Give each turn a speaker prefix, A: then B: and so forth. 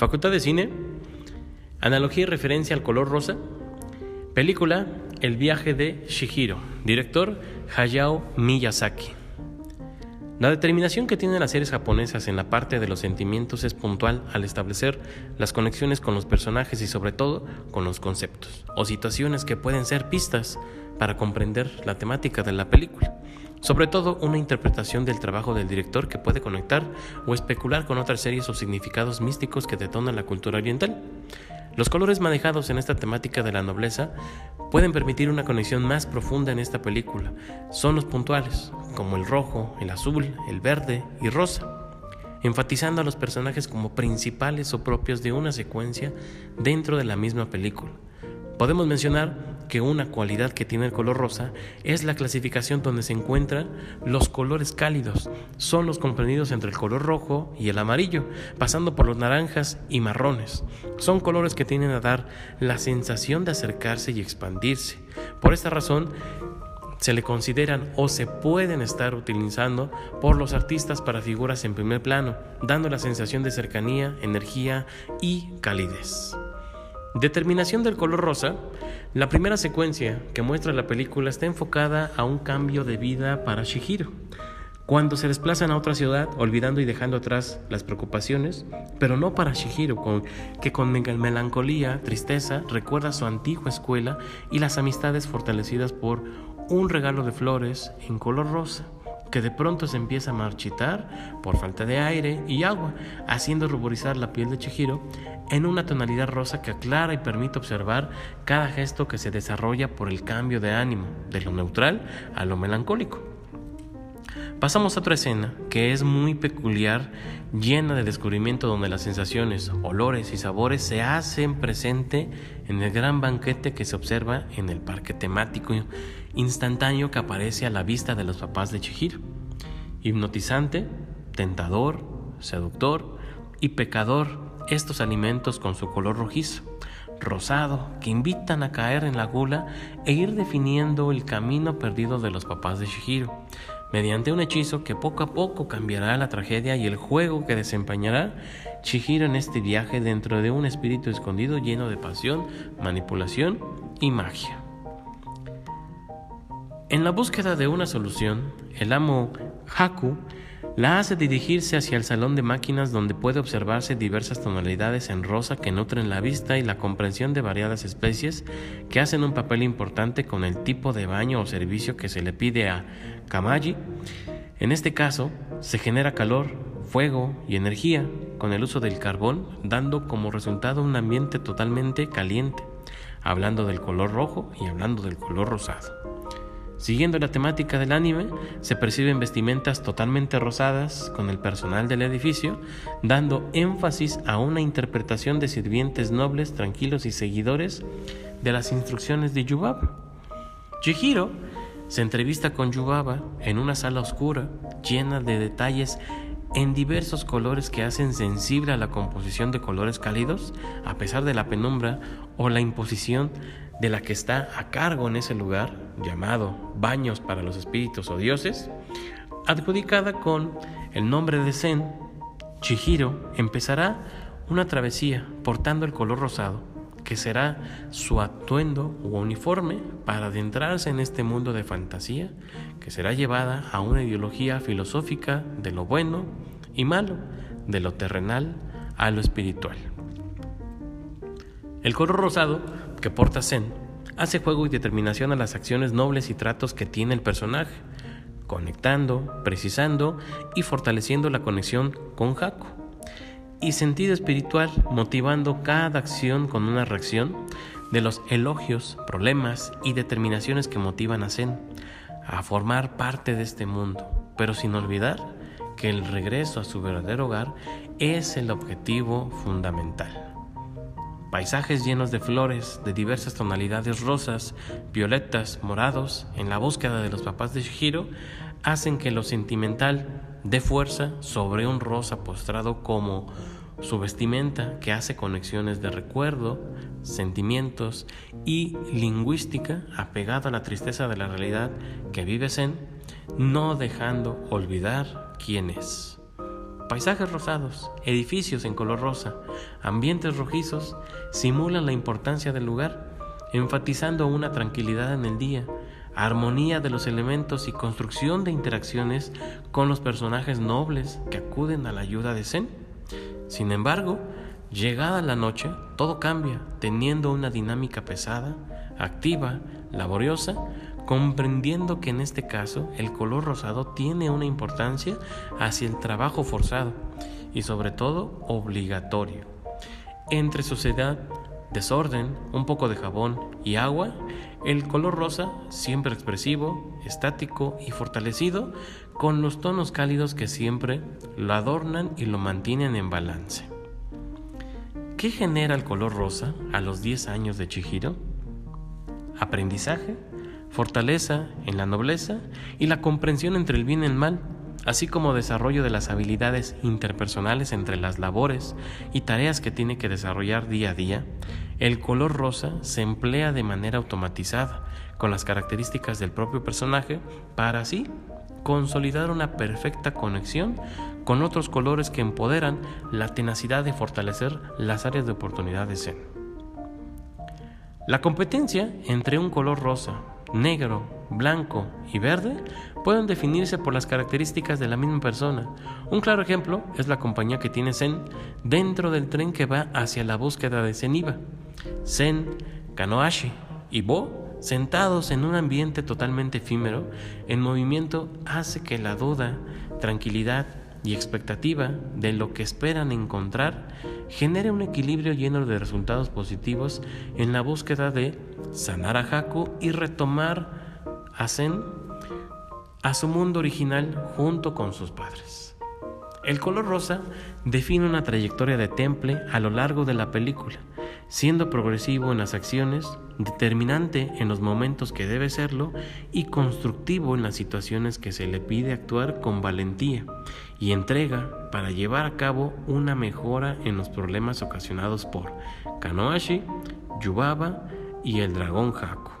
A: Facultad de Cine, analogía y referencia al color rosa. Película El viaje de Shihiro, director Hayao Miyazaki. La determinación que tienen las series japonesas en la parte de los sentimientos es puntual al establecer las conexiones con los personajes y sobre todo con los conceptos o situaciones que pueden ser pistas para comprender la temática de la película. Sobre todo una interpretación del trabajo del director que puede conectar o especular con otras series o significados místicos que detonan la cultura oriental. Los colores manejados en esta temática de la nobleza pueden permitir una conexión más profunda en esta película. Son los puntuales, como el rojo, el azul, el verde y rosa, enfatizando a los personajes como principales o propios de una secuencia dentro de la misma película. Podemos mencionar que una cualidad que tiene el color rosa es la clasificación donde se encuentran los colores cálidos. Son los comprendidos entre el color rojo y el amarillo, pasando por los naranjas y marrones. Son colores que tienen a dar la sensación de acercarse y expandirse. Por esta razón, se le consideran o se pueden estar utilizando por los artistas para figuras en primer plano, dando la sensación de cercanía, energía y calidez. Determinación del color rosa. La primera secuencia que muestra la película está enfocada a un cambio de vida para Shihiro. Cuando se desplazan a otra ciudad, olvidando y dejando atrás las preocupaciones, pero no para Shihiro, con, que con melancolía, tristeza, recuerda su antigua escuela y las amistades fortalecidas por un regalo de flores en color rosa que de pronto se empieza a marchitar por falta de aire y agua, haciendo ruborizar la piel de Chihiro en una tonalidad rosa que aclara y permite observar cada gesto que se desarrolla por el cambio de ánimo, de lo neutral a lo melancólico. Pasamos a otra escena que es muy peculiar, llena de descubrimiento donde las sensaciones, olores y sabores se hacen presente en el gran banquete que se observa en el parque temático instantáneo que aparece a la vista de los papás de Chihiro. Hipnotizante, tentador, seductor y pecador estos alimentos con su color rojizo, rosado, que invitan a caer en la gula e ir definiendo el camino perdido de los papás de Shihiro, mediante un hechizo que poco a poco cambiará la tragedia y el juego que desempeñará Chihiro en este viaje dentro de un espíritu escondido lleno de pasión, manipulación y magia. En la búsqueda de una solución, el amo Haku la hace dirigirse hacia el salón de máquinas donde puede observarse diversas tonalidades en rosa que nutren la vista y la comprensión de variadas especies que hacen un papel importante con el tipo de baño o servicio que se le pide a Kamaji. En este caso, se genera calor, fuego y energía con el uso del carbón, dando como resultado un ambiente totalmente caliente, hablando del color rojo y hablando del color rosado. Siguiendo la temática del anime, se perciben vestimentas totalmente rosadas con el personal del edificio, dando énfasis a una interpretación de sirvientes nobles, tranquilos y seguidores de las instrucciones de Yubaba. Chihiro se entrevista con Yubaba en una sala oscura llena de detalles en diversos colores que hacen sensible a la composición de colores cálidos, a pesar de la penumbra o la imposición de la que está a cargo en ese lugar, llamado Baños para los Espíritus o Dioses, adjudicada con el nombre de Zen, Chihiro empezará una travesía portando el color rosado, que será su atuendo u uniforme para adentrarse en este mundo de fantasía, que será llevada a una ideología filosófica de lo bueno y malo, de lo terrenal a lo espiritual. El color rosado que porta Zen hace juego y determinación a las acciones nobles y tratos que tiene el personaje, conectando, precisando y fortaleciendo la conexión con Jaco. Y sentido espiritual motivando cada acción con una reacción de los elogios, problemas y determinaciones que motivan a Zen a formar parte de este mundo, pero sin olvidar que el regreso a su verdadero hogar es el objetivo fundamental. Paisajes llenos de flores de diversas tonalidades rosas, violetas, morados, en la búsqueda de los papás de Shihiro, hacen que lo sentimental dé fuerza sobre un rosa postrado como su vestimenta que hace conexiones de recuerdo, sentimientos y lingüística apegada a la tristeza de la realidad que vives en, no dejando olvidar quién es. Paisajes rosados, edificios en color rosa, ambientes rojizos simulan la importancia del lugar, enfatizando una tranquilidad en el día, armonía de los elementos y construcción de interacciones con los personajes nobles que acuden a la ayuda de Zen. Sin embargo, llegada la noche, todo cambia, teniendo una dinámica pesada, activa, laboriosa, comprendiendo que en este caso el color rosado tiene una importancia hacia el trabajo forzado y sobre todo obligatorio. Entre sociedad, desorden, un poco de jabón y agua, el color rosa, siempre expresivo, estático y fortalecido, con los tonos cálidos que siempre lo adornan y lo mantienen en balance. ¿Qué genera el color rosa a los 10 años de Chihiro? Aprendizaje, fortaleza en la nobleza y la comprensión entre el bien y el mal, así como desarrollo de las habilidades interpersonales entre las labores y tareas que tiene que desarrollar día a día, el color rosa se emplea de manera automatizada con las características del propio personaje para así consolidar una perfecta conexión con otros colores que empoderan la tenacidad de fortalecer las áreas de oportunidad de Zen. La competencia entre un color rosa negro, blanco y verde pueden definirse por las características de la misma persona. Un claro ejemplo es la compañía que tiene Zen dentro del tren que va hacia la búsqueda de Zeniba. Zen, Kanoashi y Bo, sentados en un ambiente totalmente efímero, en movimiento hace que la duda, tranquilidad y expectativa de lo que esperan encontrar genere un equilibrio lleno de resultados positivos en la búsqueda de sanar a Haku y retomar a Zen a su mundo original junto con sus padres. El color rosa define una trayectoria de Temple a lo largo de la película, siendo progresivo en las acciones, determinante en los momentos que debe serlo y constructivo en las situaciones que se le pide actuar con valentía y entrega para llevar a cabo una mejora en los problemas ocasionados por Kanoashi, Yubaba y el dragón Haku.